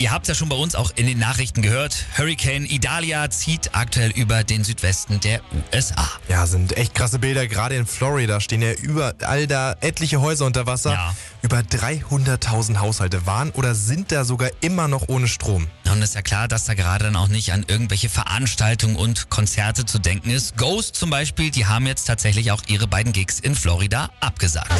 Ihr habt ja schon bei uns auch in den Nachrichten gehört. Hurricane Idalia zieht aktuell über den Südwesten der USA. Ja, sind echt krasse Bilder. Gerade in Florida stehen ja überall da etliche Häuser unter Wasser. Ja. Über 300.000 Haushalte waren oder sind da sogar immer noch ohne Strom. Und ist ja klar, dass da gerade dann auch nicht an irgendwelche Veranstaltungen und Konzerte zu denken ist. Ghost zum Beispiel, die haben jetzt tatsächlich auch ihre beiden Gigs in Florida abgesagt.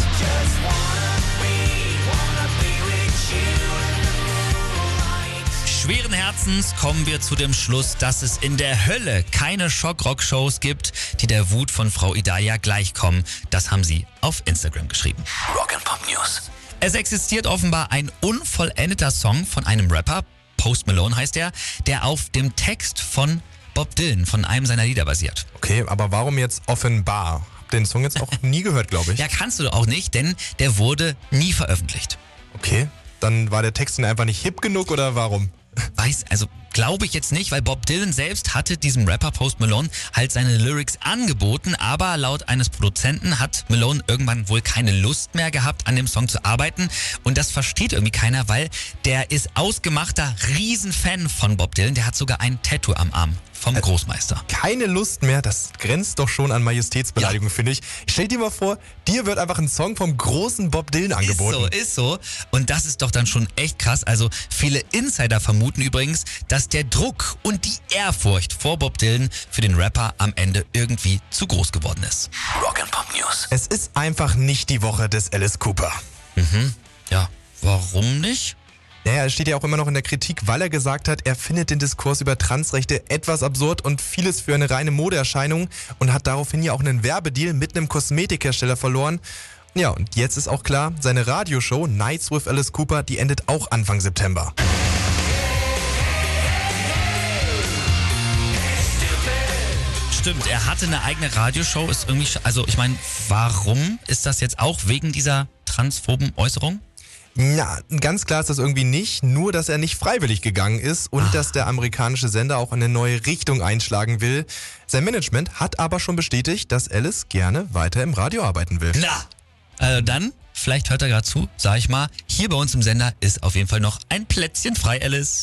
Schweren Herzens kommen wir zu dem Schluss, dass es in der Hölle keine Schockrock-Shows gibt, die der Wut von Frau Idalia gleichkommen. Das haben sie auf Instagram geschrieben. Rock and Pop News. Es existiert offenbar ein unvollendeter Song von einem Rapper, Post Malone heißt er, der auf dem Text von Bob Dylan, von einem seiner Lieder basiert. Okay, aber warum jetzt offenbar? Hab den Song jetzt auch nie gehört, glaube ich. Ja, kannst du auch nicht, denn der wurde nie veröffentlicht. Okay, dann war der Text dann einfach nicht hip genug oder warum? Weiß, also glaube ich jetzt nicht, weil Bob Dylan selbst hatte diesem Rapper Post Malone halt seine Lyrics angeboten, aber laut eines Produzenten hat Malone irgendwann wohl keine Lust mehr gehabt, an dem Song zu arbeiten. Und das versteht irgendwie keiner, weil der ist ausgemachter Riesenfan von Bob Dylan, der hat sogar ein Tattoo am Arm vom Großmeister. Keine Lust mehr, das grenzt doch schon an Majestätsbeleidigung, finde ich. Stell dir mal vor, dir wird einfach ein Song vom großen Bob Dylan angeboten. Ist so, ist so. Und das ist doch dann schon echt krass. Also viele Insider vermuten übrigens, dass der Druck und die Ehrfurcht vor Bob Dylan für den Rapper am Ende irgendwie zu groß geworden ist. Rock and Pop News. Es ist einfach nicht die Woche des Alice Cooper. Ja, warum nicht? Naja, er steht ja auch immer noch in der Kritik, weil er gesagt hat, er findet den Diskurs über Transrechte etwas absurd und vieles für eine reine Modeerscheinung und hat daraufhin ja auch einen Werbedeal mit einem Kosmetikhersteller verloren. Ja, und jetzt ist auch klar, seine Radioshow Nights with Alice Cooper, die endet auch Anfang September. Stimmt, er hatte eine eigene Radioshow, ist irgendwie, also ich meine, warum ist das jetzt auch wegen dieser transphoben Äußerung? Na, ganz klar ist das irgendwie nicht, nur dass er nicht freiwillig gegangen ist und dass der amerikanische Sender auch eine neue Richtung einschlagen will. Sein Management hat aber schon bestätigt, dass Alice gerne weiter im Radio arbeiten will. Na, also dann, vielleicht hört er gerade zu, sag ich mal, hier bei uns im Sender ist auf jeden Fall noch ein Plätzchen frei, Alice.